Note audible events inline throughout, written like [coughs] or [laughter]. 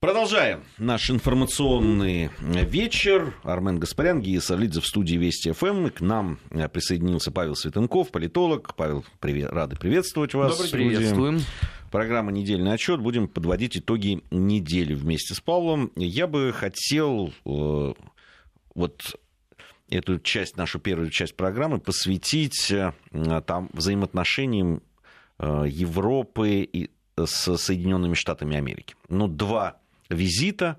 Продолжаем наш информационный вечер. Армен Гаспарян, Гия Сарлидзе в студии Вести ФМ. К нам присоединился Павел Светенков, политолог. Павел, привет, рады приветствовать вас. Добрый приветствуем. Программа «Недельный отчет». Будем подводить итоги недели вместе с Павлом. Я бы хотел э, вот эту часть, нашу первую часть программы посвятить э, там, взаимоотношениям э, Европы и с Соединенными Штатами Америки. Ну, два визита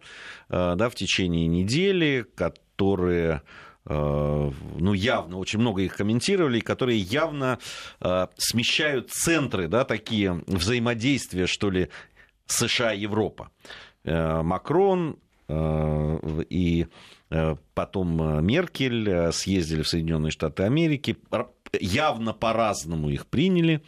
э, да, в течение недели, которые э, ну, явно, очень много их комментировали, которые явно э, смещают центры, да, такие взаимодействия, что ли, США-Европа. Макрон и потом Меркель съездили в Соединенные Штаты Америки, явно по-разному их приняли.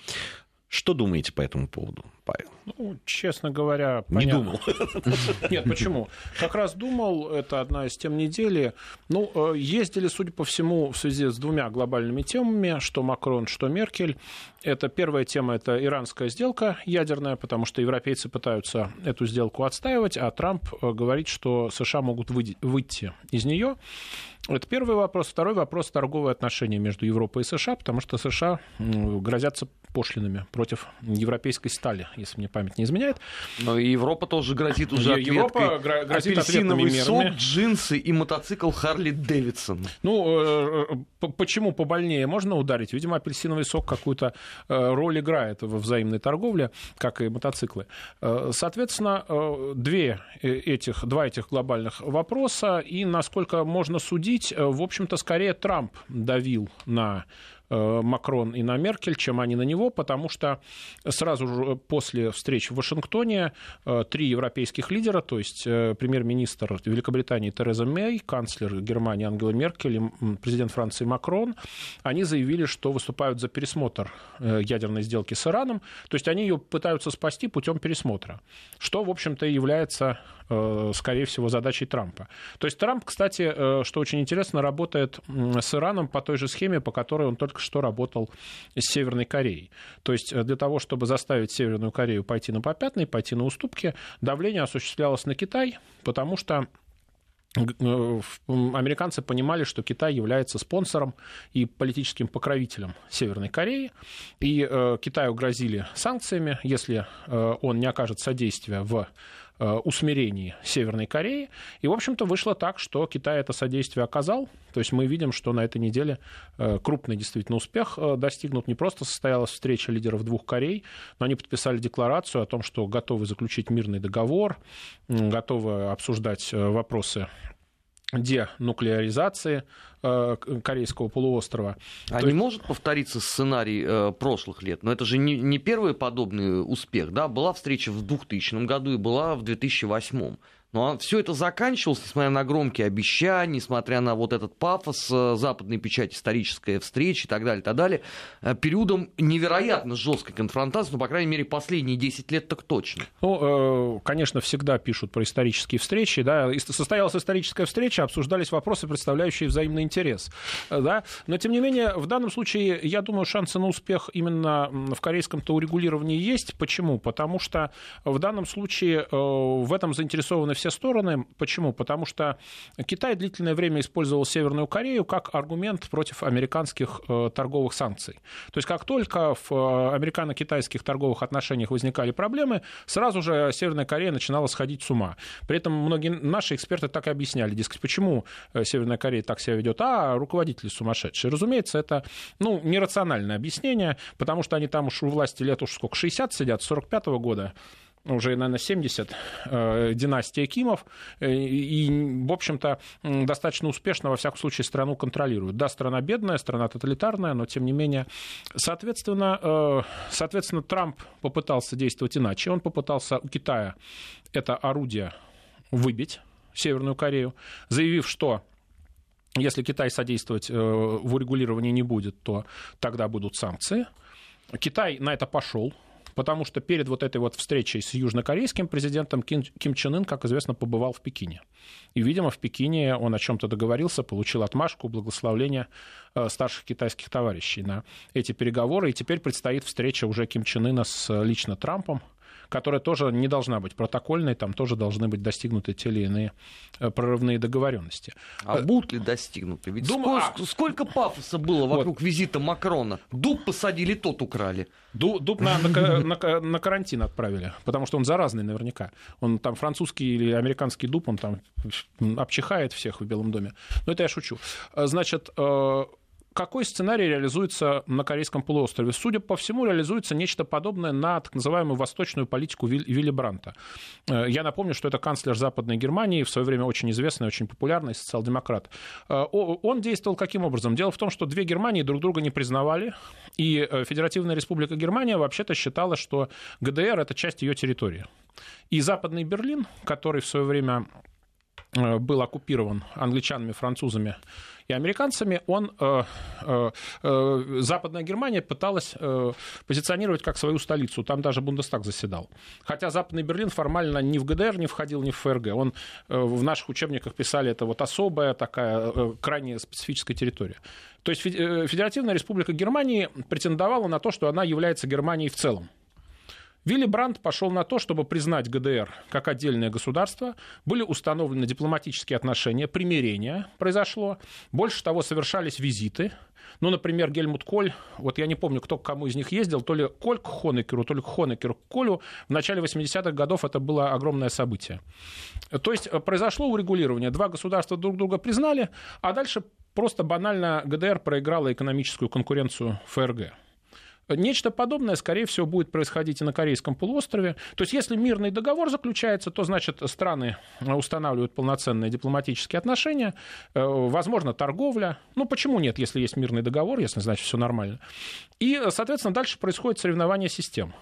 Что думаете по этому поводу, Павел? Ну, честно говоря, понятно. Не думал. [laughs] Нет, почему? Как раз думал, это одна из тем недели. Ну, э, ездили, судя по всему, в связи с двумя глобальными темами, что Макрон, что Меркель. Это первая тема, это иранская сделка ядерная, потому что европейцы пытаются эту сделку отстаивать, а Трамп э, говорит, что США могут выйти из нее. Это первый вопрос. Второй вопрос – торговые отношения между Европой и США, потому что США грозятся пошлинами против европейской стали, если мне память не изменяет. Но и Европа тоже грозит уже Европа грозит апельсиновый сок, джинсы и мотоцикл Харли Дэвидсон. Ну, э, э, почему побольнее можно ударить? Видимо, апельсиновый сок какую-то э, роль играет во взаимной торговле, как и мотоциклы. Соответственно, две этих, два этих глобальных вопроса, и насколько можно судить, в общем-то, скорее Трамп давил на Макрон и на Меркель, чем они на него, потому что сразу же после встречи в Вашингтоне э, три европейских лидера, то есть э, премьер-министр Великобритании Тереза Мэй, канцлер Германии Ангела Меркель и президент Франции Макрон, они заявили, что выступают за пересмотр ядерной сделки с Ираном, то есть они ее пытаются спасти путем пересмотра, что, в общем-то, является, скорее всего, задачей Трампа. То есть Трамп, кстати, что очень интересно, работает с Ираном по той же схеме, по которой он только что работал с Северной Кореей. То есть э, для того, чтобы заставить Северную Корею пойти на попятный, пойти на уступки, давление осуществлялось на Китай, потому что э, американцы понимали, что Китай является спонсором и политическим покровителем Северной Кореи, и э, Китаю грозили санкциями, если он не окажет содействия в Э, усмирении Северной Кореи. И, в общем-то, вышло так, что Китай это содействие оказал. То есть мы видим, что на этой неделе э, крупный действительно успех э, достигнут. Не просто состоялась встреча лидеров двух Корей, но они подписали декларацию о том, что готовы заключить мирный договор, готовы обсуждать вопросы денуклеаризации э, Корейского полуострова. А То не есть... может повториться сценарий э, прошлых лет? Но это же не, не первый подобный успех. Да? Была встреча в 2000 году и была в 2008. Но все это заканчивалось, несмотря на громкие обещания, несмотря на вот этот пафос, э, западной печать, историческая встреча и так далее, и так далее, э, периодом невероятно жесткой конфронтации, ну, по крайней мере, последние 10 лет так точно. Ну, э, конечно, всегда пишут про исторические встречи, да, состоялась историческая встреча, обсуждались вопросы, представляющие взаимный интерес, да, но, тем не менее, в данном случае, я думаю, шансы на успех именно в корейском-то урегулировании есть. Почему? Потому что в данном случае в этом заинтересованы все все стороны. Почему? Потому что Китай длительное время использовал Северную Корею как аргумент против американских э, торговых санкций. То есть как только в э, американо-китайских торговых отношениях возникали проблемы, сразу же Северная Корея начинала сходить с ума. При этом многие наши эксперты так и объясняли, дескать, почему э, Северная Корея так себя ведет, а руководители сумасшедшие. Разумеется, это ну, нерациональное объяснение, потому что они там уж у власти лет уж сколько, 60 сидят, с 45 -го года, уже, наверное, 70, э, династия Кимов, э, и, в общем-то, достаточно успешно, во всяком случае, страну контролируют. Да, страна бедная, страна тоталитарная, но, тем не менее, соответственно, э, соответственно, Трамп попытался действовать иначе. Он попытался у Китая это орудие выбить, Северную Корею, заявив, что если Китай содействовать в урегулировании не будет, то тогда будут санкции. Китай на это пошел, потому что перед вот этой вот встречей с южнокорейским президентом Ким, Ким Чен Ын, как известно, побывал в Пекине. И, видимо, в Пекине он о чем-то договорился, получил отмашку, благословление э, старших китайских товарищей на эти переговоры. И теперь предстоит встреча уже Ким Чен Ына с лично Трампом, которая тоже не должна быть протокольной, там тоже должны быть достигнуты те или иные э, прорывные договоренности. А будут ли достигнуты? Ведь Думаю, сколько, а... сколько пафоса было вокруг вот. визита Макрона. Дуб посадили, тот украли. Дуб на, на, на, на карантин отправили, потому что он заразный наверняка. Он там французский или американский дуб, он там обчихает всех в Белом доме. Но это я шучу. Значит, э, какой сценарий реализуется на Корейском полуострове? Судя по всему, реализуется нечто подобное на так называемую восточную политику Вилли Бранта. Э, я напомню, что это канцлер Западной Германии, в свое время очень известный, очень популярный социал-демократ. Э, он действовал каким образом? Дело в том, что две Германии друг друга не признавали, и э, Федеративная Республика Германия вообще-то считала, что ГДР — это часть ее территории. И Западный Берлин, который в свое время был оккупирован англичанами, французами и американцами, он, э, э, э, Западная Германия пыталась э, позиционировать как свою столицу. Там даже Бундестаг заседал. Хотя Западный Берлин формально ни в ГДР не входил, ни в ФРГ. Он э, в наших учебниках писали, это вот особая такая э, крайне специфическая территория. То есть э, Федеративная Республика Германии претендовала на то, что она является Германией в целом. Вилли Брандт пошел на то, чтобы признать ГДР как отдельное государство. Были установлены дипломатические отношения, примирение произошло. Больше того, совершались визиты. Ну, например, Гельмут Коль, вот я не помню, кто к кому из них ездил, то ли Коль к Хонекеру, то ли Хонекер к Колю. В начале 80-х годов это было огромное событие. То есть э, произошло урегулирование. Два государства друг друга признали, а дальше просто банально ГДР проиграла экономическую конкуренцию ФРГ. Нечто подобное, скорее всего, будет происходить и на Корейском полуострове. То есть, если мирный договор заключается, то, значит, страны устанавливают полноценные дипломатические отношения, э, возможно, торговля. Ну, почему нет, если есть мирный договор, если, значит, все нормально. И, соответственно, дальше происходит соревнование систем.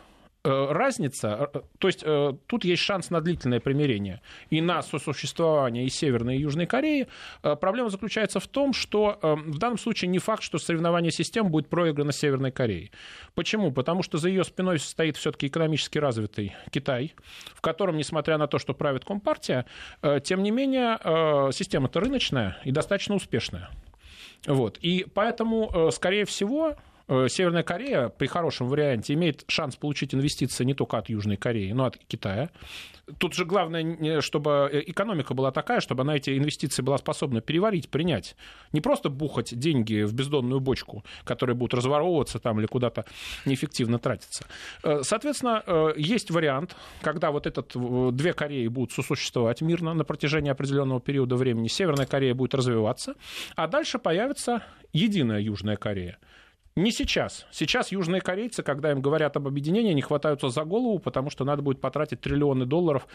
Э, разница, э, то есть э, тут есть шанс на длительное примирение и на сосуществование и Северной, и Южной Кореи. Проблема заключается в том, что в данном случае не факт, что соревнование систем будет проиграно Северной Кореей. Почему? Потому что за ее спиной стоит все-таки экономически развитый Китай, в котором, несмотря на то, что правит Компартия, тем не менее система-то рыночная и достаточно успешная. Вот. И поэтому, скорее всего, Северная Корея при хорошем варианте имеет шанс получить инвестиции не только от Южной Кореи, но и от Китая. Тут же главное, чтобы экономика была такая, чтобы она эти инвестиции была способна переварить, принять. Не просто бухать деньги в бездонную бочку, которые будут разворовываться там или куда-то неэффективно тратиться. Э, соответственно, э, есть вариант, когда вот этот, две Кореи будут сосуществовать мирно на протяжении определенного периода времени. Северная Корея будет развиваться, а дальше появится единая Южная Корея. Не сейчас. Сейчас южные корейцы, когда им говорят об объединении, не хватаются за голову, потому что надо будет потратить триллионы долларов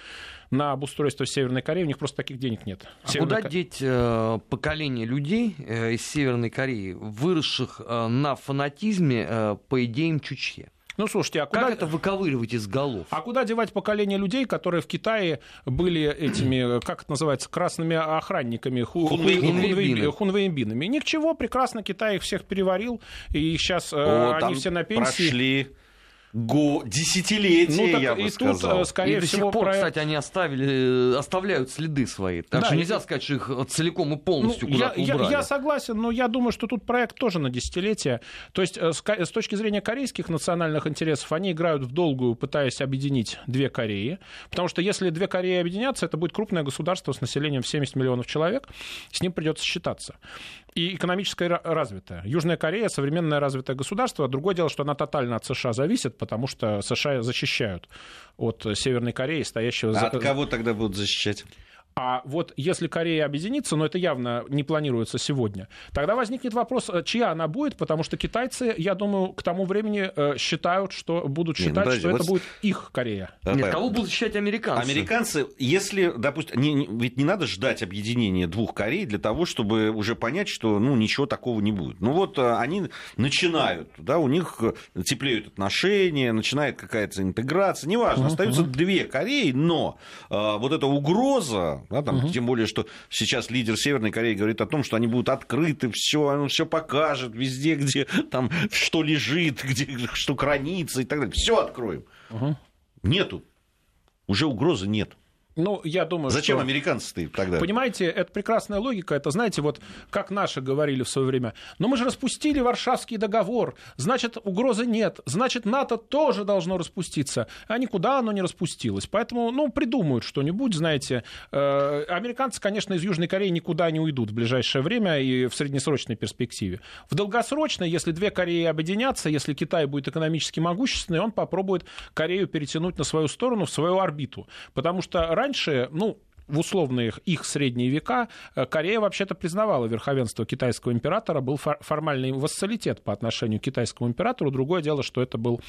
на обустройство Северной Кореи. У них просто таких денег нет. А Северная куда деть э, поколение людей э, из Северной Кореи, выросших э, на фанатизме э, по идеям Чучье? Ну, слушайте, а куда... Как это выковыривать из голов? А куда девать поколение людей, которые в Китае были этими, как это называется, красными охранниками, хунвейбинами? Ни к чего, прекрасно Китай их всех переварил, и сейчас э, О, они все на пенсии. Прошли го десятилетия, ну, так, я бы и сказал. Тут, скорее и до всего, сих пор, про... кстати, они оставили, э, оставляют следы свои. Так да, что нельзя и... сказать, что их целиком и полностью ну, куда-то я, убрали. Я, я согласен, но я думаю, что тут проект тоже на десятилетия. То есть э, с, с точки зрения корейских национальных интересов, они играют в долгую, пытаясь объединить две Кореи. Потому что если две Кореи объединятся, это будет крупное государство с населением в 70 миллионов человек. С ним придется считаться и экономическое развитое. Южная Корея современное развитое государство. Другое дело, что она тотально от США зависит, потому что США защищают от Северной Кореи, стоящего... А от кого тогда будут защищать? А вот если Корея объединится, но это явно не планируется сегодня, тогда возникнет вопрос, э, чья она будет, потому что китайцы, я думаю, к тому времени э, считают, что будут считать, не, ну, подожди, что вот... это будет их Корея. Нет, кого будут защищать американцы? Американцы, если, допустим, не, не, ведь не надо ждать объединения двух Корей для того, чтобы уже понять, что ну, ничего такого не будет. Ну вот э, они начинают, да, у них теплеют отношения, начинает какая-то интеграция, неважно, uh-huh, остаются uh-huh. две Кореи, но э, вот эта угроза да, там, угу. Тем более, что сейчас лидер Северной Кореи говорит о том, что они будут открыты, все, он все покажет, везде, где там что лежит, где что хранится и так далее. Все откроем. Угу. Нету. Уже угрозы нет. Ну, я думаю, Зачем что... американцы тогда? Понимаете, это прекрасная логика. Это, знаете, вот как наши говорили в свое время. Но мы же распустили Варшавский договор. Значит, угрозы нет. Значит, НАТО тоже должно распуститься. А никуда оно не распустилось. Поэтому, ну, придумают что-нибудь, знаете. Э, американцы, конечно, из Южной Кореи никуда не уйдут в ближайшее время и в среднесрочной перспективе. В долгосрочной, если две Кореи объединятся, если Китай будет экономически могущественный, он попробует Корею перетянуть на свою сторону, в свою орбиту. Потому что раньше, ну, в условные их средние века э, Корея вообще-то признавала верховенство китайского императора, был формальный вассалитет по отношению к китайскому императору. Другое дело, что это был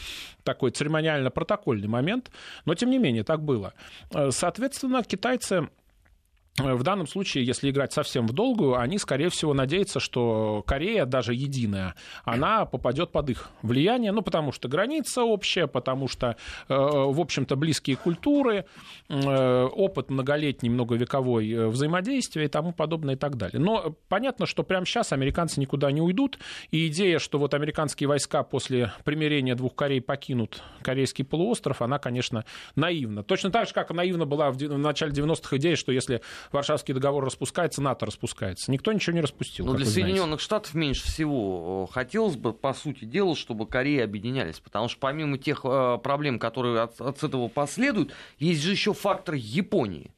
такой церемониально-протокольный момент, но тем не менее так было. Э, соответственно, китайцы в данном случае, если играть совсем в долгую, они, скорее всего, надеются, что Корея, даже единая, она попадет под их влияние, ну, потому что граница общая, потому что, э, в общем-то, близкие культуры, э, опыт многолетний, многовековой э, взаимодействия и тому подобное и так далее. Но понятно, что прямо сейчас американцы никуда не уйдут, и идея, что вот американские войска после примирения двух Корей покинут Корейский полуостров, она, конечно, наивна. Точно так же, как наивна была в начале 90-х идея, что если Варшавский договор распускается, НАТО распускается. Никто ничего не распустил. Но для Соединенных Штатов меньше всего э, хотелось бы, по сути дела, чтобы Кореи объединялись. Потому что помимо тех э, проблем, которые от, от этого последуют, есть же еще фактор Японии.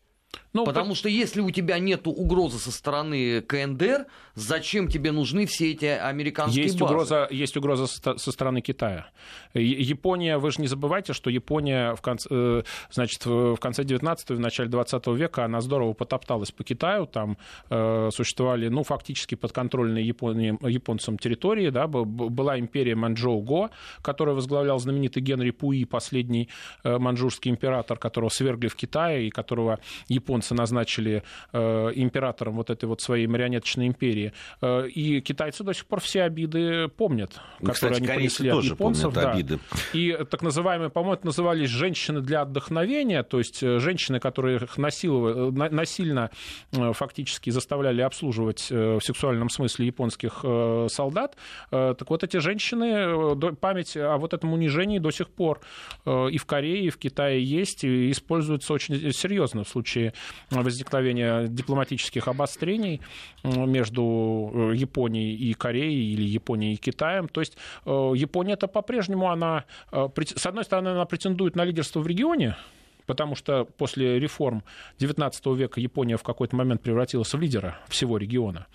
Ну, Потому по... что если у тебя нет угрозы со стороны КНДР, зачем тебе нужны все эти американские есть базы? Угроза, есть угроза со стороны Китая. Япония, вы же не забывайте, что Япония в конце, э, значит, в конце 19 в начале 20 века она здорово потопталась по Китаю. Там э, существовали, ну, фактически подконтрольные Японии, японцам территории. Да, была империя Манчжоу-Го, которую возглавлял знаменитый Генри Пуи, последний э, манчжурский император, которого свергли в Китае и которого японцы японцы назначили э, императором вот этой вот своей марионеточной империи. Э, и китайцы до сих пор все обиды помнят, ну, которые Кстати, они понесли от японцев. Да. Обиды. И так называемые, по-моему, назывались женщины для отдохновения, то есть э, женщины, которые их насильно фактически заставляли обслуживать в сексуальном смысле японских солдат. Так вот эти женщины, память о вот этом унижении до сих пор и в Корее, и в Китае есть, и используется очень серьезно в случае возникновения дипломатических обострений между э, Японией и Кореей или Японией и Китаем. То есть э, Япония-то по-прежнему, она, э, с одной стороны, она претендует на лидерство в регионе, потому что после реформ XIX века Япония в какой-то момент превратилась в лидера всего региона.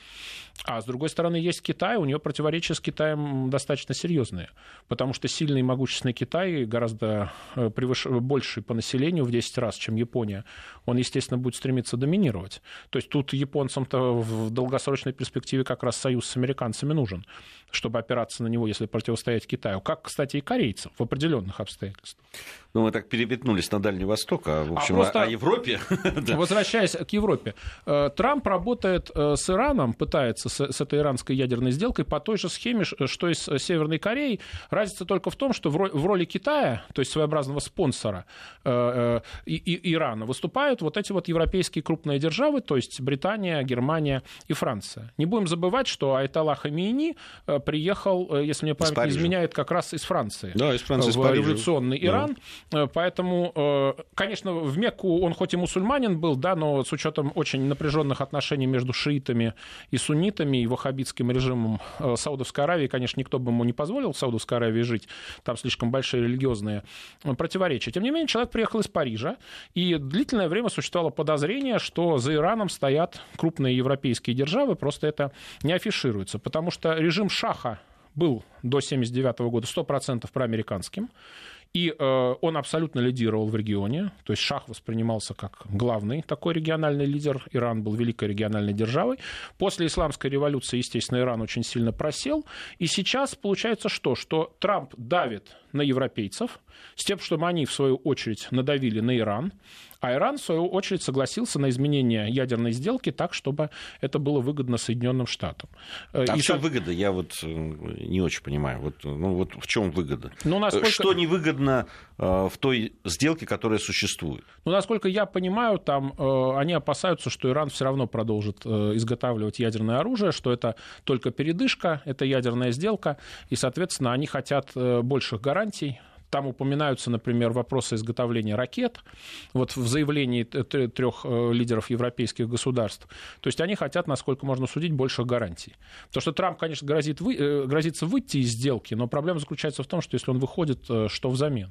А с другой стороны, есть Китай, у нее противоречия с Китаем достаточно серьезные, потому что сильный и могущественный Китай гораздо э, превыш... больше по населению в 10 раз, чем Япония. Он, естественно, будет стремиться доминировать. То есть тут японцам-то в долгосрочной перспективе как раз союз с американцами нужен, чтобы опираться на него, если противостоять Китаю. Как, кстати, и корейцам в определенных обстоятельствах. Ну, мы так переметнулись на Дальний Восток, а, в а общем, а просто... о Европе. [laughs] Возвращаясь к Европе. Э, Трамп работает э, с Ираном, пытается с, с этой иранской ядерной сделкой по той же схеме, что и с Северной Кореей. Разница только в том, что в, в роли Китая, то есть своеобразного спонсора э, э, и, Ирана, выступают вот эти вот европейские крупные державы, то есть Британия, Германия и Франция. Не будем забывать, что Айтала Хамини э, приехал, э, если мне память не изменяет, как раз из Франции. Да, из Франции, в из революционный да. Иран. Э, поэтому, конечно, в Мекку он хоть и мусульманин был, да, но с учетом очень напряженных отношений между шиитами и суннитами, суннитами и ваххабитским режимом э, Саудовской Аравии, конечно, никто бы ему не позволил в Саудовской Аравии жить, там слишком большие религиозные э, противоречия. Тем не менее, человек приехал из Парижа, и длительное время существовало подозрение, что за Ираном стоят крупные европейские державы, просто это не афишируется, потому что режим Шаха был до 1979 года 100% проамериканским. И э, он абсолютно лидировал в регионе, то есть Шах воспринимался как главный такой региональный лидер, Иран был великой региональной державой. После исламской революции, естественно, Иран очень сильно просел, и сейчас получается что? Что Трамп давит на европейцев с тем, чтобы они, в свою очередь, надавили на Иран, а Иран, в свою очередь, согласился на изменение ядерной сделки так, чтобы это было выгодно Соединенным Штатам. Э, а И в чем выгода? Я вот э, не очень понимаю. Вот, ну, вот в чем выгода? Ну, насколько... Что невыгодно э, в той сделке, которая существует? Ну, насколько я понимаю, там они опасаются, что Иран все равно продолжит изготавливать ядерное оружие, что это только передышка, это ядерная сделка, и, соответственно, они хотят больших гарантий Там упоминаются, например, вопросы изготовления ракет, вот в заявлении трех лидеров европейских государств. То есть они хотят, насколько можно судить, больших гарантий. То, что Трамп, конечно, грозит вы, грозится выйти из сделки, но проблема заключается в том, что если он выходит, что взамен?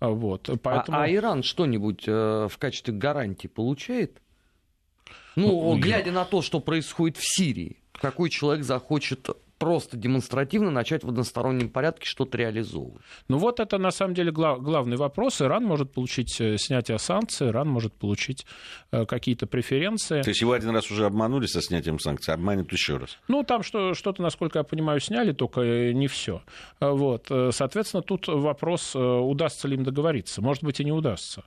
Вот, а, поэтому... а, а Иран что-нибудь э, в качестве гарантии получает? Ну, глядя на то, что происходит в Сирии, какой человек захочет просто демонстративно начать в одностороннем порядке что-то реализовывать? Ну вот это на самом деле глав, главный вопрос. Иран может получить э, снятие санкций, Иран может получить э, какие-то преференции. То есть его один раз уже обманули со снятием санкций, обманут еще раз? Ну там что, что-то, насколько я понимаю, сняли, только э, не все. Вот. Соответственно, тут вопрос, удастся ли им договориться. Может быть, и не удастся.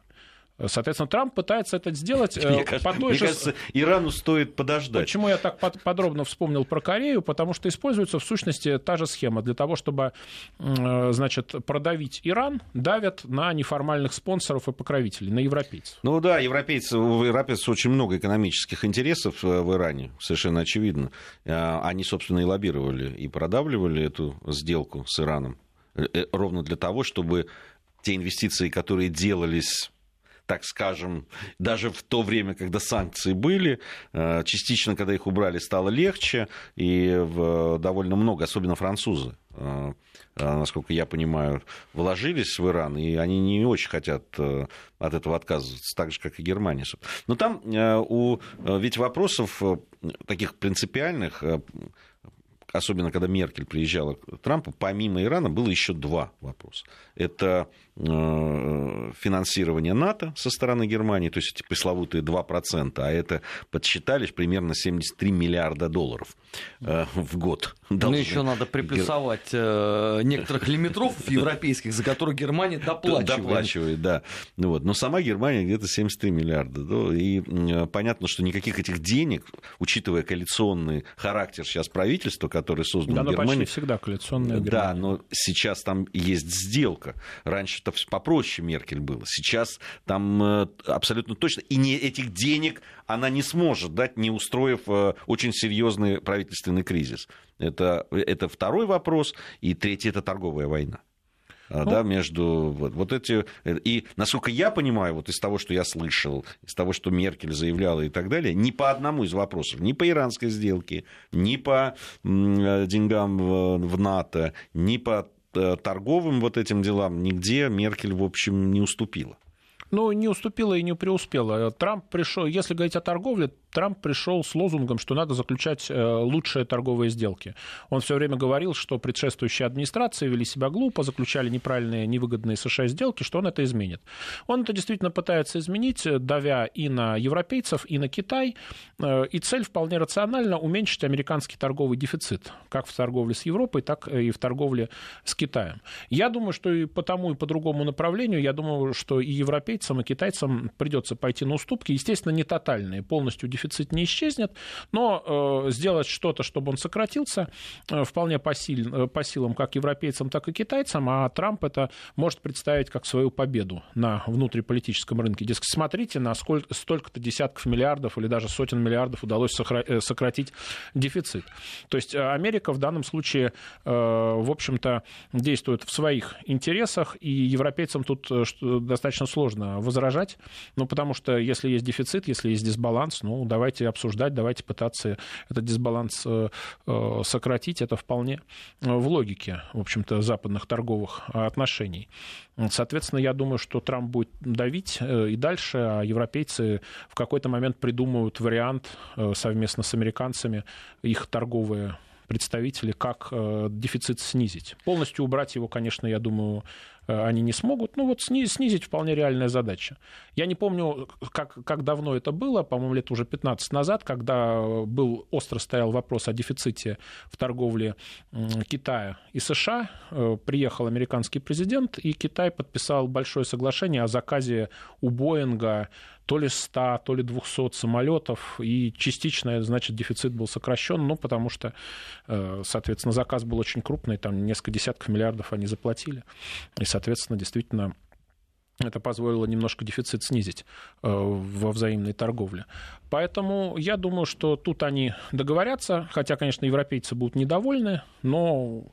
Соответственно, Трамп пытается это сделать [laughs] мне по кажется, той мне же... кажется, Ирану стоит подождать. Почему я так подробно вспомнил про Корею? Потому что используется в сущности та же схема. Для того, чтобы значит, продавить Иран, давят на неформальных спонсоров и покровителей, на европейцев. Ну да, европейцы, у европейцев очень много экономических интересов э, в Иране, совершенно очевидно. Э, они, собственно, и лоббировали, и продавливали эту сделку с Ираном. Э, ровно для того, чтобы те инвестиции, которые делались так скажем, даже в то время, когда санкции были, э, частично, когда их убрали, стало легче, и довольно много, особенно французы, э, э, насколько я понимаю, вложились в Иран, и они не очень хотят от этого отказываться, так же, как и Германия. Но там у, ведь вопросов таких принципиальных особенно когда Меркель приезжала к Трампу, помимо Ирана было еще два вопроса. Это э, финансирование НАТО со стороны Германии, то есть эти пресловутые 2%, а это подсчитали примерно 73 миллиарда долларов э, в год. Ну, еще надо приплюсовать э, некоторых лимитров европейских, за которых Германия [laughs] доплачивает. Доплачивает, да. Ну, вот. Но сама Германия где-то 73 миллиарда. Да? И понятно, что никаких этих денег, учитывая коалиционный характер сейчас правительства, которое создано да, в Германии... почти всегда коалиционная Да, но сейчас там есть сделка. Раньше-то попроще Меркель было. Сейчас там э, абсолютно точно. И не этих денег она не сможет дать, не устроив э, очень серьезный правительственный кризис. Это, это второй вопрос. И третий – это торговая война ну, да, между вот, вот эти... И, насколько я понимаю, вот из того, что я слышал, из того, что Меркель заявляла и так далее, ни по одному из вопросов, ни по иранской сделке, ни по деньгам в НАТО, ни по э, торговым вот этим делам, нигде Меркель, в общем, не уступила. Ну, не уступила и не преуспела. Трамп пришел, если говорить о торговле, Трамп пришел с лозунгом, что надо заключать э, лучшие торговые сделки. Он все время говорил, что предшествующие администрации вели себя глупо, заключали неправильные, невыгодные США сделки, что он это изменит. Он это действительно пытается изменить, давя и на европейцев, и на Китай. Э, и цель вполне рациональна – уменьшить американский торговый дефицит, как в торговле с Европой, так и в торговле с Китаем. Я думаю, что и по тому, и по другому направлению, я думаю, что и европейцам, и китайцам придется пойти на уступки, естественно, не тотальные, полностью дефицит не исчезнет, но э, сделать что-то, чтобы он сократился, э, вполне по, сил, э, по силам как европейцам, так и китайцам, а Трамп это может представить как свою победу на внутриполитическом рынке. Дескать, смотрите, на сколько, столько-то десятков миллиардов или даже сотен миллиардов удалось сократить дефицит. То есть Америка в данном случае, в общем-то, действует в своих интересах, и европейцам тут достаточно сложно возражать, ну, потому что если есть дефицит, если есть дисбаланс, ну, давайте обсуждать, давайте пытаться этот дисбаланс э, э, сократить. Это вполне э, в логике, в общем-то, западных торговых отношений. Соответственно, я думаю, что Трамп будет давить и дальше, а европейцы в какой-то момент придумают вариант совместно с американцами, их торговые представители, как дефицит снизить. Полностью убрать его, конечно, я думаю, Э, они не смогут. Ну вот снизить вполне реальная задача. Я не помню, как, как давно это было, по-моему, лет уже 15 назад, когда был остро стоял вопрос о дефиците в торговле Китая и США. Э, приехал американский президент, и Китай подписал большое соглашение о заказе у Боинга то ли 100, то ли 200 самолетов, и частично, значит, дефицит был сокращен, ну, потому что, э, соответственно, заказ был очень крупный, там несколько десятков миллиардов они заплатили, и, соответственно, действительно Это позволило немножко дефицит снизить э, во взаимной торговле. Поэтому я думаю, что тут они договорятся, хотя, конечно, европейцы будут недовольны, но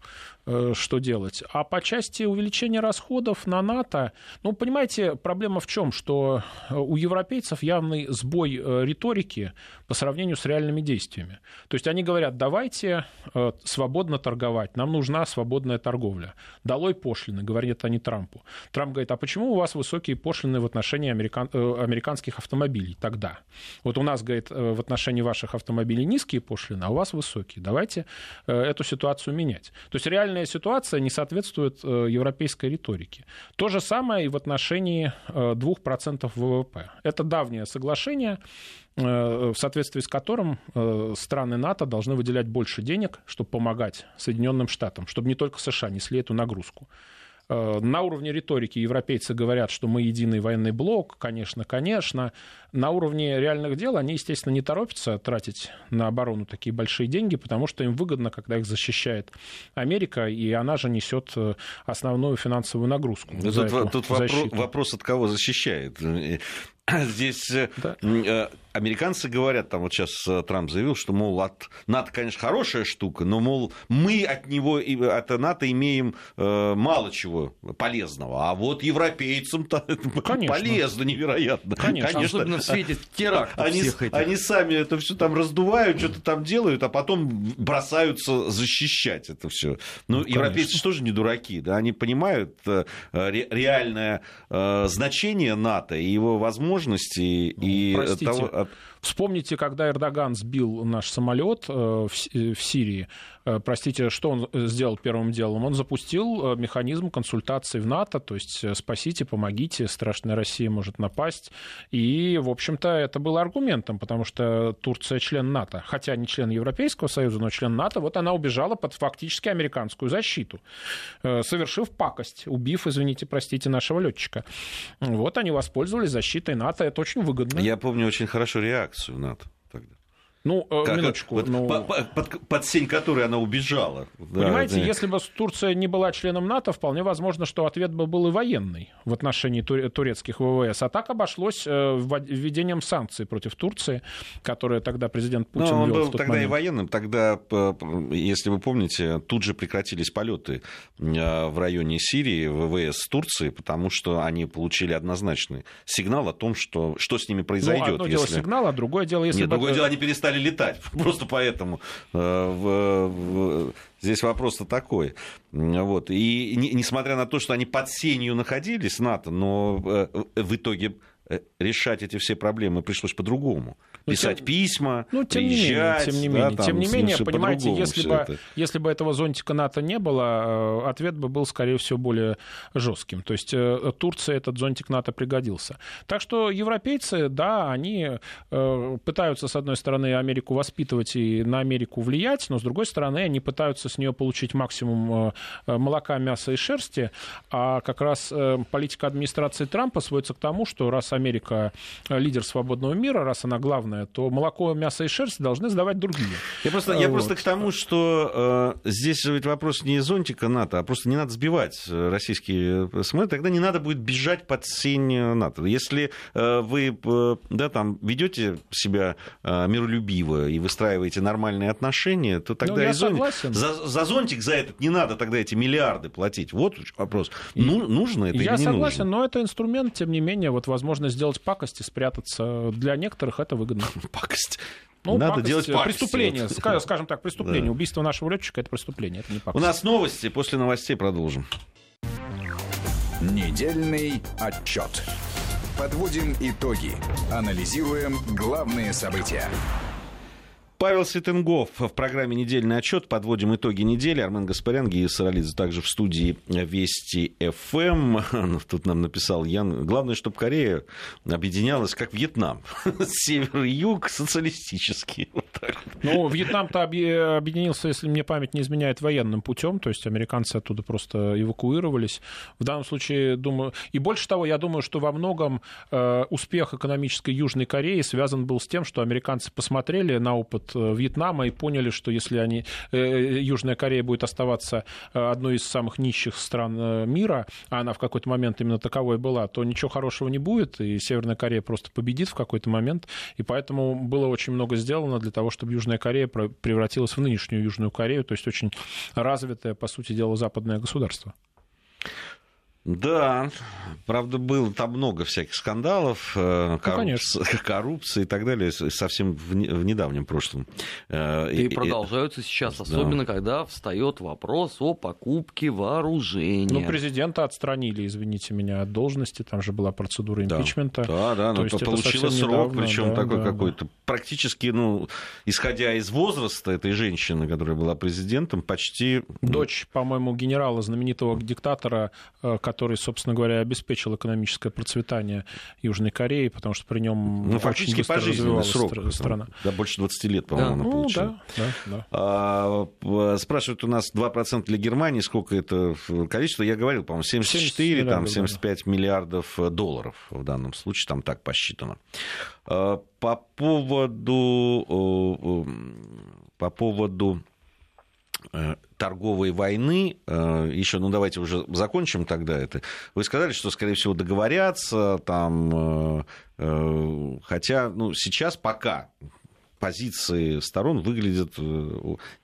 что делать? А по части увеличения расходов на НАТО, ну, понимаете, проблема в чем? Что у европейцев явный сбой э, риторики по сравнению с реальными действиями. То есть они говорят, давайте э, свободно торговать, нам нужна свободная торговля. Долой пошлины, говорят они Трампу. Трамп говорит, а почему у вас высокие пошлины в отношении американ... американских автомобилей тогда? Вот у нас, говорит, в отношении ваших автомобилей низкие пошлины, а у вас высокие. Давайте эту ситуацию менять. То есть реальная ситуация не соответствует э, европейской риторике. То же самое и в отношении 2% э, ВВП. Это давнее соглашение, э, в соответствии с которым страны НАТО должны выделять больше денег, чтобы помогать Соединенным Штатам, чтобы не только США несли эту нагрузку. Э, на уровне риторики европейцы говорят, что мы единый военный блок, конечно, конечно. На уровне реальных дел они, естественно, не торопятся тратить на оборону такие большие деньги, потому что им выгодно, когда их защищает Америка, и она же несет э, основную финансовую нагрузку. Тут, тут вопрос, вопрос, от кого защищает. [coughs] Здесь э, да американцы говорят, там вот сейчас э, Трамп заявил, что, мол, от НАТО, конечно, хорошая штука, но, мол, мы от него, от НАТО имеем э, мало чего полезного, а вот европейцам-то [laughs] полезно невероятно. Конечно, конечно. особенно в свете терактов они, всех этих. Они сами это все там раздувают, что-то там делают, а потом бросаются защищать это все. Ну, ну европейцы конечно. тоже не дураки, да, они понимают э, ре, реальное э, значение НАТО и его возможности ну, и простите, того, Вспомните, когда Эрдоган сбил наш самолет э, в Сирии, Э, простите, что он э, сделал первым делом? Он запустил э, механизм консультаций в НАТО, то есть спасите, помогите, страшная Россия может напасть. И, в общем-то, это было аргументом, потому что Турция член НАТО, хотя не член Европейского Союза, но член НАТО, вот она убежала под фактически американскую защиту, совершив пакость, убив, извините, простите, нашего летчика. Вот они воспользовались защитой НАТО, это очень выгодно. Я помню очень хорошо реакцию НАТО. Ну, э, как, минуточку. Вот, ну... под, под, под сень которой она убежала. Понимаете, да, если бы Турция не была членом НАТО, вполне возможно, что ответ бы был и военный в отношении турецких ВВС. А так обошлось э, введением санкций против Турции, которые тогда президент Путин Но он вел был тогда момент. и военным. Тогда, если вы помните, тут же прекратились полеты э, в районе Сирии ВВС Турции, потому что они получили однозначный сигнал о том, что, что с ними произойдет. Ну, одно если... дело сигнал, а другое дело, если Нет, бы... другое дело, они перестали перестали летать. [laughs] Просто поэтому э, здесь вопрос-то такой. Вот. И несмотря на то, что они под сенью находились, НАТО, но э, в итоге э, решать эти все проблемы пришлось по-другому. Ну, писать тем, письма, ну, тем приезжать. Не менее, тем не менее, да, там, тем не менее понимаете, если бы, это. если бы этого зонтика НАТО не было, ответ бы был, скорее всего, более жестким. То есть Турция этот зонтик НАТО пригодился. Так что европейцы, да, они пытаются, с одной стороны, Америку воспитывать и на Америку влиять, но, с другой стороны, они пытаются с нее получить максимум молока, мяса и шерсти, а как раз политика администрации Трампа сводится к тому, что раз Америка лидер свободного мира, раз она главная, то молоко, мясо и шерсть должны сдавать другие. Я просто, я вот. просто к тому, что э, здесь же ведь вопрос не зонтика НАТО, а просто не надо сбивать российские самолеты, тогда не надо будет бежать под сень НАТО. Если э, вы э, да, там, ведете себя э, миролюбиво и выстраиваете нормальные отношения, то тогда ну, и зонтик, за, за зонтик за этот не надо тогда эти миллиарды платить. Вот вопрос. Ну, нужно это я или не согласен, нужно? но это инструмент, тем не менее, вот возможность сделать пакость и спрятаться. Для некоторых это выгодно. [laughs] Пакость. Ну, Надо пакость, делать пакость. Преступление, вот. скажем так, преступление. Да. Убийство нашего летчика это преступление, это не пакость. У нас новости, после новостей продолжим. Недельный отчет. Подводим итоги. Анализируем главные события. Павел Светенгов в программе «Недельный отчет». Подводим итоги недели. Армен Гаспарян, Гия Саралидзе также в студии Вести ФМ. Тут нам написал Ян. Главное, чтобы Корея объединялась, как Вьетнам. [laughs] Север и юг социалистический. [laughs] Вот ну, Вьетнам-то объединился, если мне память не изменяет, военным путем. То есть американцы оттуда просто эвакуировались. В данном случае, думаю... И больше того, я думаю, что во многом э, успех экономической Южной Кореи связан был с тем, что американцы посмотрели на опыт Вьетнама и поняли, что если они, Южная Корея будет оставаться одной из самых нищих стран мира, а она в какой-то момент именно таковой была, то ничего хорошего не будет, и Северная Корея просто победит в какой-то момент. И поэтому было очень много сделано для того, чтобы Южная Корея превратилась в нынешнюю Южную Корею, то есть очень развитое, по сути дела, западное государство. Да, правда, было там много всяких скандалов, э, ну, коррупции, [laughs] коррупции и так далее, совсем в, в недавнем прошлом. Э, и, и продолжаются и, сейчас, особенно да. когда встает вопрос о покупке вооружения. Ну, президента отстранили, извините меня, от должности, там же была процедура импичмента. Да, да, но получила срок, причем да, такой да, какой-то, да. практически, ну, исходя из возраста этой женщины, которая была президентом, почти... Дочь, по-моему, генерала, знаменитого диктатора, э, который, собственно говоря, обеспечил экономическое процветание Южной Кореи, потому что при нем ну, фактически очень пожизненный срок, страна. Да, больше 20 лет, по-моему, да. она ну, получила. Да, да, да. А, спрашивают у нас 2% для Германии, сколько это количество? Я говорил, по-моему, 74, 70 там, 75 да. миллиардов долларов в данном случае, там так посчитано. А, по поводу, по поводу Э, торговой войны, э, еще, ну давайте уже закончим тогда это. Вы сказали, что, скорее всего, договорятся, там, э, хотя, ну, сейчас пока позиции сторон выглядят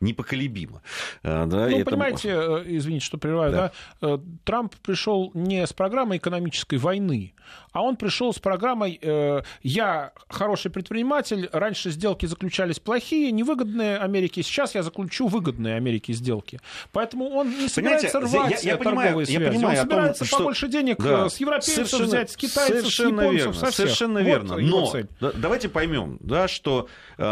непоколебимо. Да, ну, это... понимаете, извините, что прерываю, да. да, Трамп пришел не с программой экономической войны, а он пришел с программой э, «Я хороший предприниматель, раньше сделки заключались плохие, невыгодные Америке, сейчас я заключу выгодные Америке сделки». Поэтому он не собирается Понимаете, рвать я, я торговые понимаю, связи, я понимаю он собирается том, побольше что... денег да, э, с европейцев взять, с китайцев, совершенно с японцев, верно, со всех. Совершенно верно, но давайте поймем, да, что э,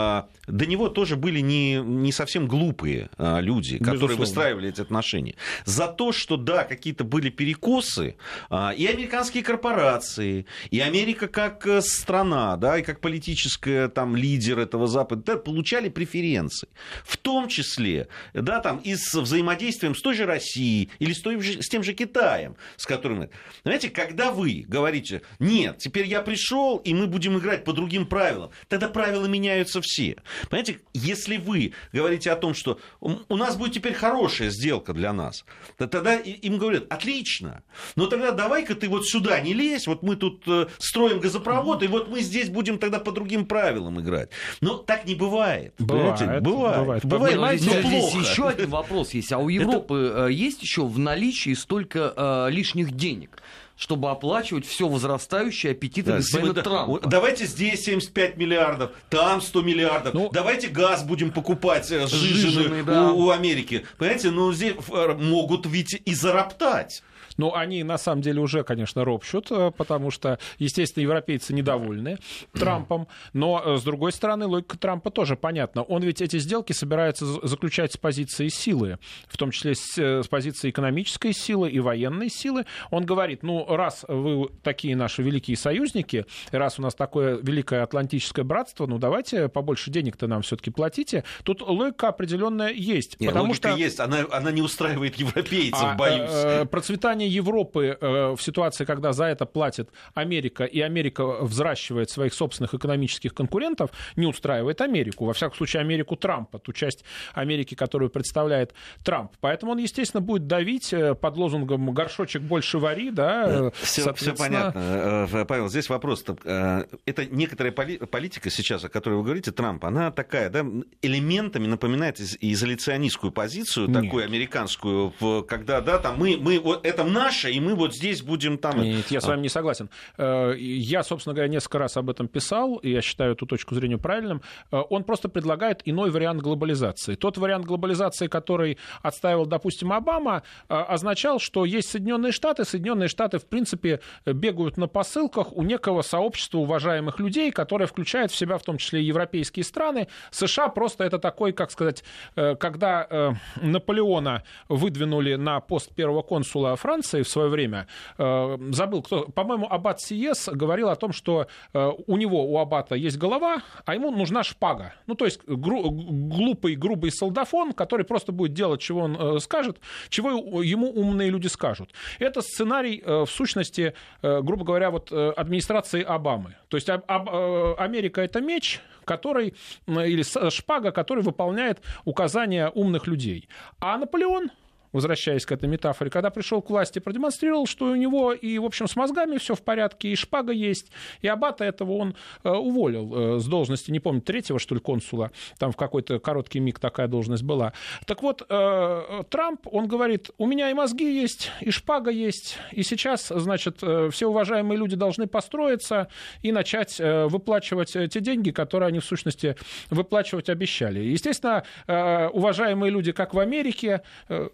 до него тоже были не, не совсем глупые э, люди, которые Безусловно. выстраивали эти отношения. За то, что, да, какие-то были перекосы, э, и американские корпорации, и Америка как э, страна, да, и как политическая там лидер этого Запада, да, получали преференции. В том числе, да, там, и с взаимодействием с той же Россией или с, той же, с тем же Китаем, с которым... Знаете, когда вы говорите, нет, теперь я пришел, и мы будем играть по другим правилам, тогда правила меняются все. Понимаете, если вы говорите о том, что у нас будет теперь хорошая сделка для нас, то тогда им говорят, отлично, но тогда давай-ка ты вот сюда не лезь, вот мы тут э, строим газопровод, и вот мы здесь будем тогда по другим правилам играть. Но так не бывает. Бывает. Бывает. Бывает. бывает. бывает здесь, здесь еще один вопрос есть. А у Европы Это... Есть еще в наличии столько э, лишних денег? Чтобы оплачивать все возрастающие аппетиты да, господина да, Трампа. Давайте здесь 75 миллиардов, там 100 миллиардов. Ну, давайте газ будем покупать э, сжиженный да. у, у Америки. Понимаете, ну здесь могут ведь и зароптать. Но они на самом деле уже, конечно, ропщут, э, потому что, естественно, европейцы недовольны Трампом. Но, э, с другой стороны, логика Трампа тоже понятна. Он ведь эти сделки собирается заключать с позиции силы, в том числе с, э, с позиции экономической силы и военной силы. Он говорит, ну, раз вы такие наши великие союзники, раз у нас такое великое атлантическое братство, ну, давайте побольше денег-то нам все-таки платите. Тут логика определенная есть. Нет, потому что есть, она, она не устраивает европейцев, а, боюсь. Процветание Положение Европы э, в ситуации, когда за это платит Америка, и Америка взращивает своих собственных экономических конкурентов, не устраивает Америку. Во всяком случае, Америку Трампа, ту часть Америки, которую представляет Трамп. Поэтому он, естественно, будет давить э, под лозунгом «горшочек больше вари». Да, все, соответственно... все понятно. Э, Павел, здесь вопрос. Это некоторая политика сейчас, о которой вы говорите, Трамп, она такая, да, элементами напоминает изоляционистскую позицию, Нет. такую американскую, когда, да, там мы, мы вот это наше, и мы вот здесь будем там... Нет, я с вами не согласен. Э, я, собственно говоря, несколько раз об этом писал, и я считаю эту точку зрения правильным. Э, он просто предлагает иной вариант глобализации. Тот вариант глобализации, который отстаивал, допустим, Обама, э, означал, что есть Соединенные Штаты, Соединенные Штаты, в принципе, бегают на посылках у некого сообщества уважаемых людей, которое включает в себя в том числе и европейские страны. США просто это такой, как сказать, когда Наполеона выдвинули на пост первого консула Франции в свое время, забыл кто, по-моему, Аббат Сиес говорил о том, что у него, у Аббата есть голова, а ему нужна шпага. Ну, то есть гру- глупый, грубый солдафон, который просто будет делать, чего он скажет, чего ему умные люди скажут. Это сценарий, в сущности, грубо говоря, вот администрации Обамы. То есть Америка это меч, который, или шпага, который выполняет указания умных людей. А Наполеон возвращаясь к этой метафоре, когда пришел к власти, продемонстрировал, что у него и, в общем, с мозгами все в порядке, и шпага есть, и аббата этого он э, уволил э, с должности, не помню, третьего, что ли, консула, там в какой-то короткий миг такая должность была. Так вот, э, Трамп, он говорит, у меня и мозги есть, и шпага есть, и сейчас, значит, все уважаемые люди должны построиться и начать выплачивать те деньги, которые они, в сущности, выплачивать обещали. Естественно, уважаемые люди, как в Америке,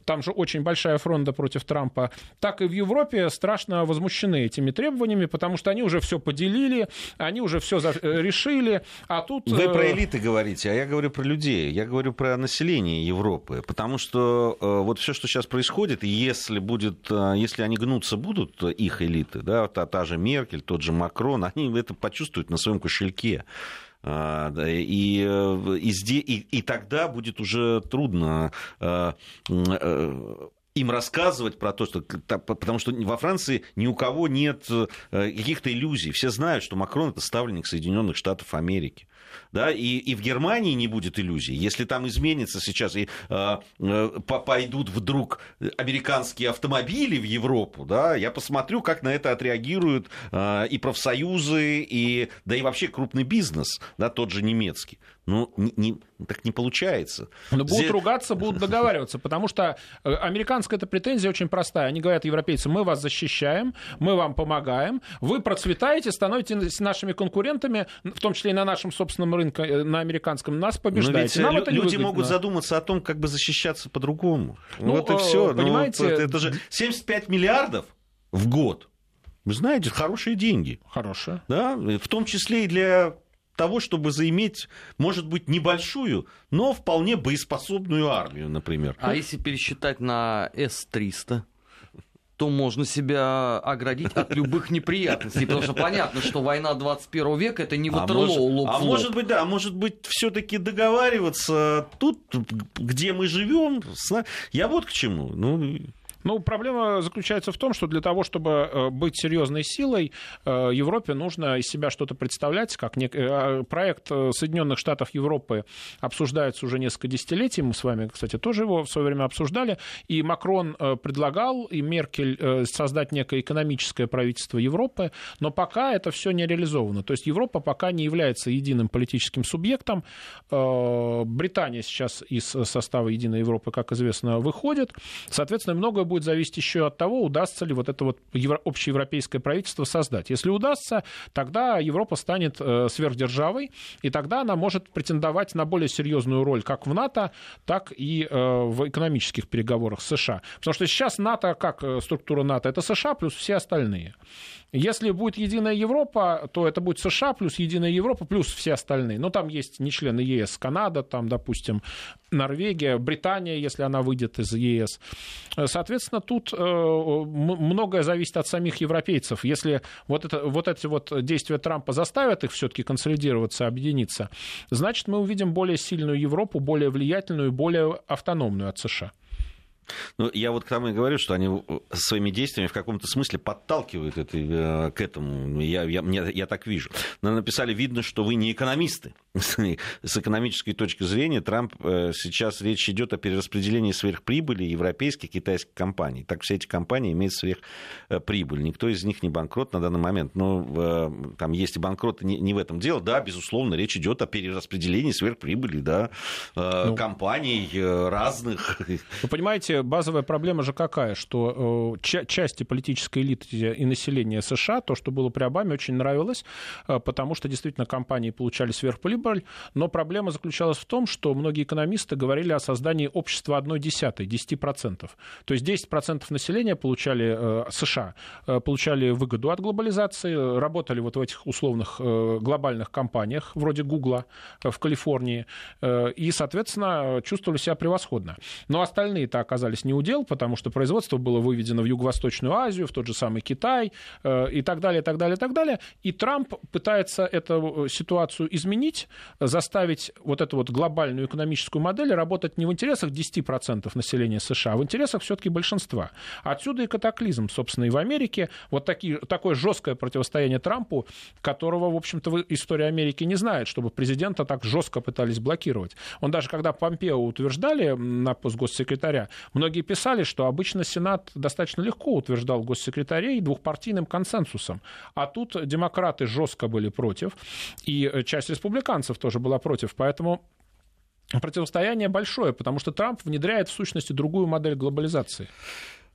там же очень большая фронта против Трампа, так и в Европе страшно возмущены этими требованиями, потому что они уже все поделили, они уже все э, решили, а тут... Вы про э, элиты говорите, а я говорю про людей, я говорю про население Европы, потому что э, вот все, что сейчас происходит, если будет, если они гнуться будут, их элиты, да, та, та же Меркель, тот же Макрон, они это почувствуют на своем кошельке. А, и, э, и, и, тогда будет уже трудно э, э, им рассказывать про то, что... Потому что во Франции ни у кого нет каких-то иллюзий. Все знают, что Макрон это ставленник Соединенных Штатов Америки да, и, и в Германии не будет иллюзий. Если там изменится сейчас и э, э, пойдут вдруг американские автомобили в Европу, да, я посмотрю, как на это отреагируют э, и профсоюзы, и, да и вообще крупный бизнес, да, тот же немецкий. Ну, не, не, так не получается. Но будут Здесь... ругаться, будут [laughs] договариваться, потому что э, американская эта претензия очень простая. Они говорят, европейцы, мы вас защищаем, мы вам помогаем, вы процветаете, становитесь нашими конкурентами, в том числе и на нашем собственном рынке, э, на американском, нас побеждаете. Ведь Нам это люди могут задуматься о том, как бы защищаться по-другому. Ну, вот и все. Ну, понимаете... Ну, это, это же 75 миллиардов в год. Вы знаете, хорошие деньги. Хорошие. Да, в том числе и для того, чтобы заиметь, может быть, небольшую, но вполне боеспособную армию, например. А если пересчитать на С-300? то можно себя оградить от любых неприятностей. Потому что понятно, что война 21 века это не Ватерлоо, а может, А может быть, да, а может быть, все-таки договариваться тут, где мы живем. Я вот к чему. Ну, ну, проблема заключается в том, что для того, чтобы э, быть серьезной силой, э, Европе нужно из себя что-то представлять. Как не... Э, проект Соединенных Штатов Европы обсуждается уже несколько десятилетий. Мы с вами, кстати, тоже его в свое время обсуждали. И Макрон предлагал, и Меркель создать некое экономическое правительство Европы, но пока это все не реализовано. То есть Европа пока не является единым политическим субъектом. Британия сейчас из состава Единой Европы, как известно, выходит. Соответственно, многое будет зависеть еще от того, удастся ли вот это вот евро- общеевропейское правительство создать. Если удастся, тогда Европа станет э, сверхдержавой, и тогда она может претендовать на более серьезную роль как в НАТО, так и э, в экономических переговорах США. Потому что сейчас НАТО, как э, структура НАТО, это США плюс все остальные. Если будет единая Европа, то это будет США плюс единая Европа плюс все остальные. Но там есть не члены ЕС, Канада, там, допустим, Норвегия, Британия, если она выйдет из ЕС. Соответственно, тут э, многое зависит от самих европейцев. Если вот, это, вот эти вот действия Трампа заставят их все-таки консолидироваться, объединиться, значит, мы увидим более сильную Европу, более влиятельную, более автономную от США. Ну, я вот к тому и говорю, что они э, своими действиями в каком-то смысле подталкивают это, э, к этому. Я, я, я, так вижу. Написали, видно, что вы не экономисты. [laughs] С экономической точки зрения Трамп э, сейчас речь идет о перераспределении сверхприбыли европейских, китайских компаний. Так все эти компании имеют сверхприбыль. Никто из них не банкрот на данный момент. Но там есть и банкроты, не, не в этом дело. Да, безусловно, речь идет о перераспределении сверхприбыли, да, ну, компаний разных. Вы понимаете, базовая проблема же какая, что э, части политической элиты и населения США, то, что было при Обаме, очень нравилось, э, потому что действительно компании получали сверхприбыль, прибыль, но проблема заключалась в том, что многие экономисты говорили о создании общества одной десятой, 10%. То есть 10% населения получали, э, США э, получали выгоду от глобализации, работали вот в этих условных э, глобальных компаниях, вроде Гугла в Калифорнии, и, соответственно, чувствовали себя превосходно. Но остальные-то оказались не удел, потому что производство было выведено в Юго-Восточную Азию, в тот же самый Китай и так далее, и так далее, и так далее. И Трамп пытается эту ситуацию изменить, заставить вот эту вот глобальную экономическую модель работать не в интересах 10% населения США, а в интересах все-таки большинства. Отсюда и катаклизм, собственно, и в Америке. Вот такие, такое жесткое противостояние Трампу, которого, в общем-то, история Америки не знает, чтобы президента так жестко пытались блокировать. Он даже, когда Помпео утверждали на пост госсекретаря, многие писали, что обычно Сенат достаточно легко утверждал госсекретарей двухпартийным консенсусом. А тут демократы жестко были против, и часть республиканцев тоже была против. Поэтому противостояние большое, потому что Трамп внедряет в сущности другую модель глобализации.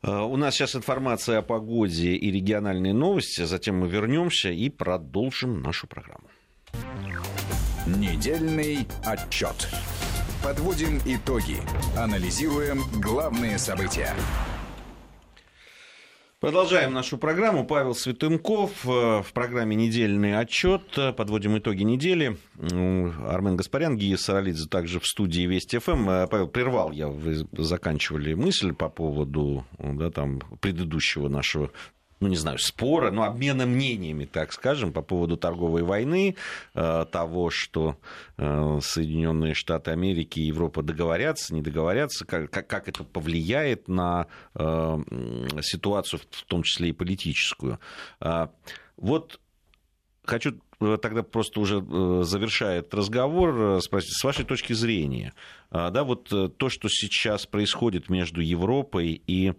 А, у нас сейчас информация о погоде и региональные новости, затем мы вернемся и продолжим нашу программу. Недельный отчет. Подводим итоги. Анализируем главные события. Продолжаем нашу программу. Павел Светенков э, в программе «Недельный отчет». Подводим итоги недели. Армен Гаспарян, Гия Саралидзе также в студии Вести ФМ. Э, Павел, прервал я, вы заканчивали мысль по поводу да, там, предыдущего нашего ну, не знаю, спора, но обмена мнениями, так скажем, по поводу торговой войны, э, того, что э, Соединенные Штаты Америки и Европа договорятся, не договорятся, как, как это повлияет на э, ситуацию, в том числе и политическую. Вот хочу тогда просто уже завершая этот разговор, спросить, с вашей точки зрения, да, вот то, что сейчас происходит между Европой и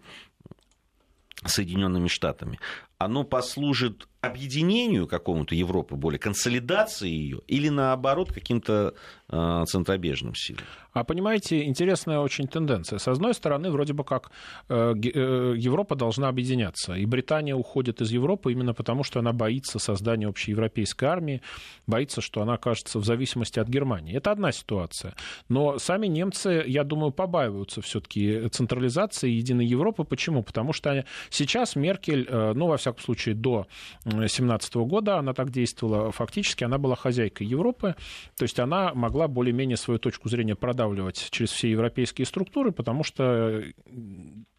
Соединенными Штатами, оно послужит объединению какому-то Европы, более консолидации ее, или наоборот каким-то э, центробежным силам? А понимаете, интересная очень тенденция. С одной стороны, вроде бы как э, э, Европа должна объединяться, и Британия уходит из Европы именно потому, что она боится создания общей европейской армии, боится, что она окажется в зависимости от Германии. Это одна ситуация. Но сами немцы, я думаю, побаиваются все-таки централизации единой Европы. Почему? Потому что сейчас Меркель, э, ну, во всяком случае, до 2017 года она так действовала, фактически она была хозяйкой Европы, то есть она могла более-менее свою точку зрения продавливать через все европейские структуры, потому что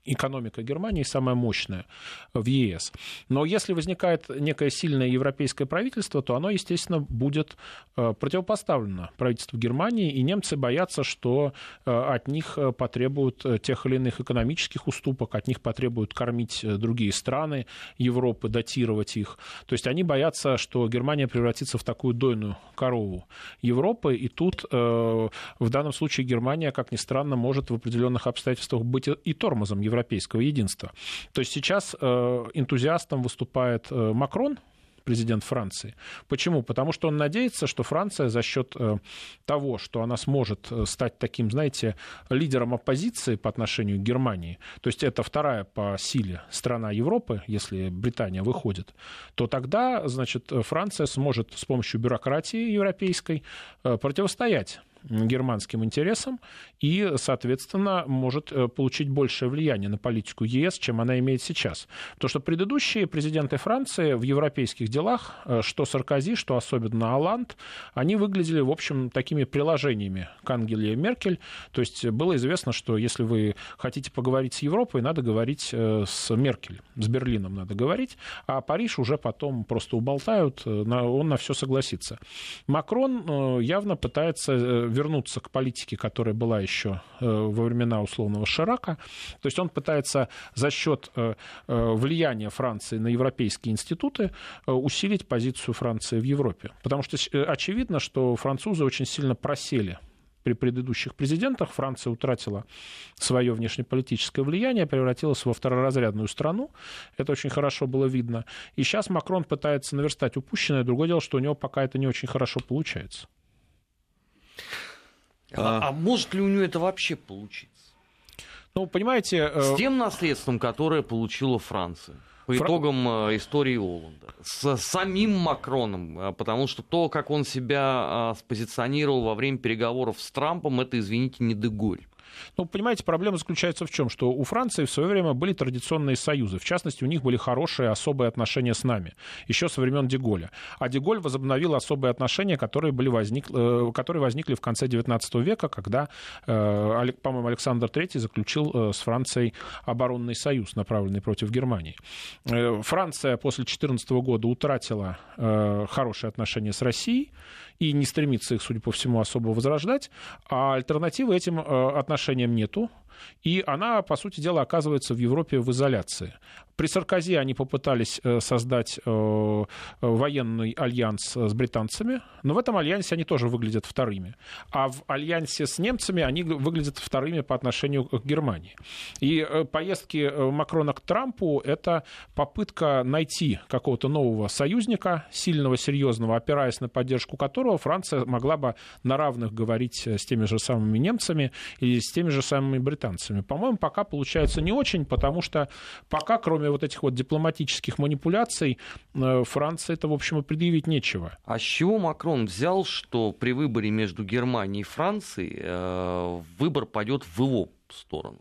экономика Германии самая мощная в ЕС. Но если возникает некое сильное европейское правительство, то оно, естественно, будет э, противопоставлено правительству Германии, и немцы боятся, что э, от них э, потребуют тех или иных экономических уступок, от них потребуют кормить другие страны Европы, датировать их. То есть они боятся, что Германия превратится в такую дойную корову Европы, и тут в данном случае Германия, как ни странно, может в определенных обстоятельствах быть и тормозом европейского единства. То есть сейчас э, энтузиастом выступает э, Макрон, президент Франции. Почему? Потому что он надеется, что Франция за счет э, того, что она сможет стать таким, знаете, лидером оппозиции по отношению к Германии, то есть это вторая по силе страна Европы, если Британия выходит, то тогда, значит, Франция сможет с помощью бюрократии европейской противостоять германским интересам и, соответственно, может э, получить большее влияние на политику ЕС, чем она имеет сейчас. Потому что предыдущие президенты Франции в европейских делах, э, что Саркози, что особенно Оланд, они выглядели, в общем, такими приложениями к Ангеле Меркель. То есть было известно, что если вы хотите поговорить с Европой, надо говорить э, с Меркель, с Берлином надо говорить, а Париж уже потом просто уболтают, он на все согласится. Макрон явно пытается вернуться к политике, которая была еще э, во времена условного Ширака. То есть он пытается за счет э, э, влияния Франции на европейские институты усилить позицию Франции в Европе. Потому что очевидно, что французы очень сильно просели при предыдущих президентах Франция утратила свое внешнеполитическое влияние, превратилась во второразрядную страну. Это очень хорошо было видно. И сейчас Макрон пытается наверстать упущенное. Другое дело, что у него пока это не очень хорошо получается. А, а может ли у нее это вообще получиться? Ну, понимаете... Э, С тем наследством, которое получила Франция. По итогам э, истории Оланда. С самим Макроном, э, потому что то, как он себя спозиционировал во время переговоров с Трампом, это, извините, не Деголь. Ну, понимаете, проблема заключается в чем? Что у Франции в свое время были традиционные союзы. В частности, у них были хорошие особые отношения с нами. Еще со времен Деголя. А Деголь возобновил особые отношения, которые, были возник... Э, которые возникли в конце XIX века, когда, э, по-моему, Александр III заключил э, с Францией оборонный союз, направленный против Германии. Франция после 2014 года утратила хорошие отношения с Россией и не стремится их, судя по всему, особо возрождать, а альтернативы этим отношениям нету, и она, по сути дела, оказывается в Европе в изоляции. При Саркози они попытались э, создать э, военный альянс с британцами, но в этом альянсе они тоже выглядят вторыми. А в альянсе с немцами они выглядят вторыми по отношению к Германии. И э, поездки Макрона к Трампу — это попытка найти какого-то нового союзника, сильного, серьезного, опираясь на поддержку которого Франция могла бы на равных говорить с теми же самыми немцами или с теми же самыми британцами. По-моему, пока получается не очень, потому что пока, кроме вот этих вот дипломатических манипуляций э, Франции это, в общем, и предъявить нечего. А с чего Макрон взял, что при выборе между Германией и Францией э, выбор пойдет в его сторону?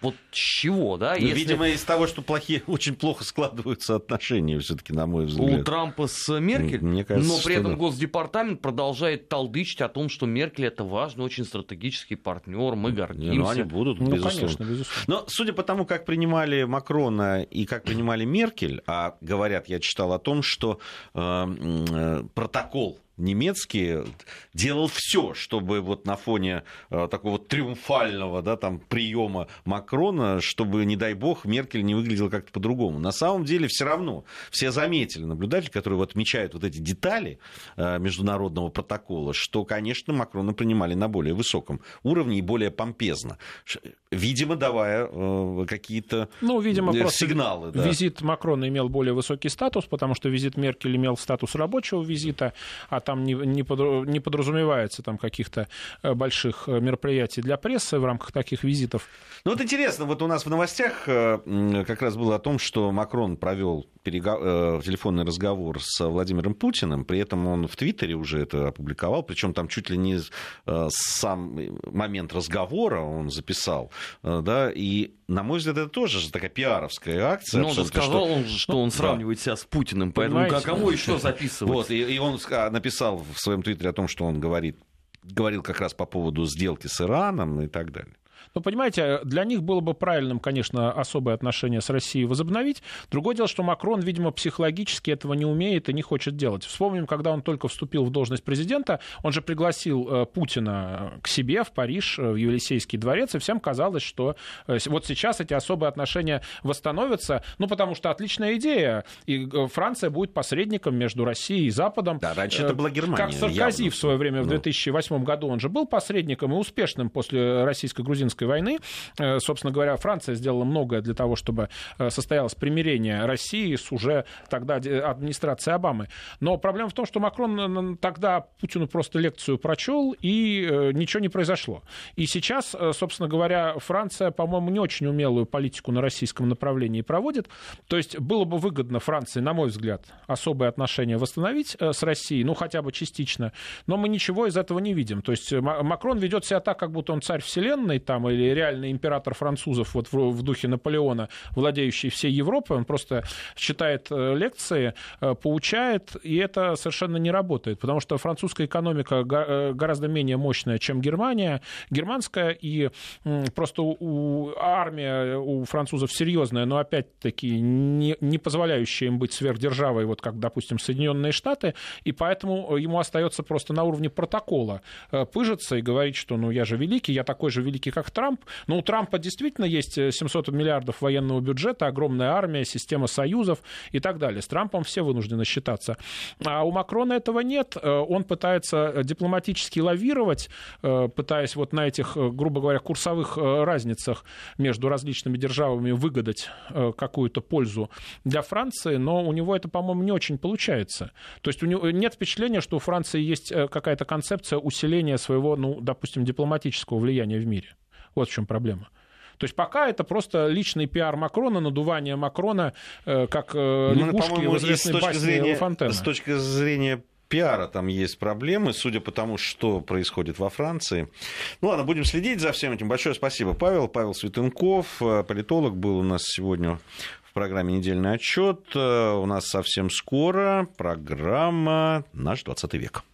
Вот с чего, да? Ну, Если... Видимо, из того, что плохие, [laughs] очень плохо складываются отношения, все-таки, на мой взгляд. У Трампа с Меркель, Мне кажется, но при этом да. Госдепартамент продолжает толдычить о том, что Меркель это важный, очень стратегический партнер, мы гордимся. Ну, они будут, ну, безусловно. Конечно, безусловно. Но судя по тому, как принимали Макрона и как принимали Меркель, а говорят, я читал о том, что э, э, протокол немецкий делал все, чтобы вот на фоне э, такого триумфального да, там, приема Макрона, чтобы, не дай бог, Меркель не выглядела как-то по-другому. На самом деле все равно все заметили, наблюдатели, которые вот отмечают вот эти детали э, международного протокола, что, конечно, Макрона принимали на более высоком уровне и более помпезно видимо, давая э, какие-то ну, видимо, сигналы. Да. Визит Макрона имел более высокий статус, потому что визит Меркель имел статус рабочего визита, а там не, не, под, не подразумевается там каких-то э, больших э, мероприятий для прессы в рамках таких визитов. Ну вот интересно, вот у нас в новостях как раз было о том, что Макрон провел перегов... телефонный разговор с Владимиром Путиным, при этом он в Твиттере уже это опубликовал, причем там чуть ли не сам момент разговора он записал. Э, да, и, на мой взгляд, это тоже такая пиаровская акция. Ну, он сказал, что, он, что он сравнивает да. себя с Путиным, поэтому Понимаете? кому еще записывать? Вот, и, и он написал в своем твиттере о том, что он говорит, говорил как раз по поводу сделки с Ираном и так далее. Ну, понимаете, для них было бы правильным, конечно, особое отношение с Россией возобновить. Другое дело, что Макрон, видимо, психологически этого не умеет и не хочет делать. Вспомним, когда он только вступил в должность президента, он же пригласил э, Путина к себе в Париж, э, в Елисейский дворец, и всем казалось, что э, вот сейчас эти особые отношения восстановятся, ну, потому что отличная идея, и Франция будет посредником между Россией и Западом. Да, раньше это была Германия. Как Саркози явно. в свое время, в 2008 ну. году, он же был посредником и успешным после российско-грузинской гражданской войны. Э, собственно говоря, Франция сделала многое для того, чтобы э, состоялось примирение России с уже тогда администрацией Обамы. Но проблема в том, что Макрон тогда Путину просто лекцию прочел, и э, ничего не произошло. И сейчас, собственно говоря, Франция, по-моему, не очень умелую политику на российском направлении проводит. То есть было бы выгодно Франции, на мой взгляд, особые отношения восстановить с Россией, ну хотя бы частично, но мы ничего из этого не видим. То есть Макрон ведет себя так, как будто он царь вселенной, там, или реальный император французов вот в, в духе Наполеона, владеющий всей Европой, он просто читает э, лекции, э, поучает, и это совершенно не работает, потому что французская экономика э, гораздо менее мощная, чем Германия, германская, и просто у, армия у французов серьезная, но опять-таки не, не позволяющая им быть сверхдержавой, вот как, допустим, Соединенные Штаты, и поэтому ему остается просто на уровне протокола пыжиться и говорить, что ну я же великий, я такой же великий, как Трамп. Но у Трампа действительно есть 700 э, миллиардов военного бюджета, огромная армия, система союзов и так далее. С Трампом все вынуждены считаться. А у Макрона этого нет. Э, он пытается э, дипломатически лавировать, пытаясь вот на этих, грубо говоря, курсовых разницах между различными державами выгадать какую-то пользу для Франции, но у него это, по-моему, не очень получается. То есть у него нет впечатления, что у Франции есть какая-то концепция усиления своего, ну, допустим, дипломатического влияния в мире. Вот в чем проблема. То есть пока это просто личный пиар Макрона, надувание Макрона, э, как э, ну, лягушки в известной басне зрения, С точки зрения пиара там есть проблемы, судя по тому, что происходит во Франции. Ну ладно, будем следить за всем этим. Большое спасибо, Павел. Павел Светенков, э, политолог, был у нас сегодня в программе «Недельный отчет». У нас совсем скоро программа «Наш 20 век».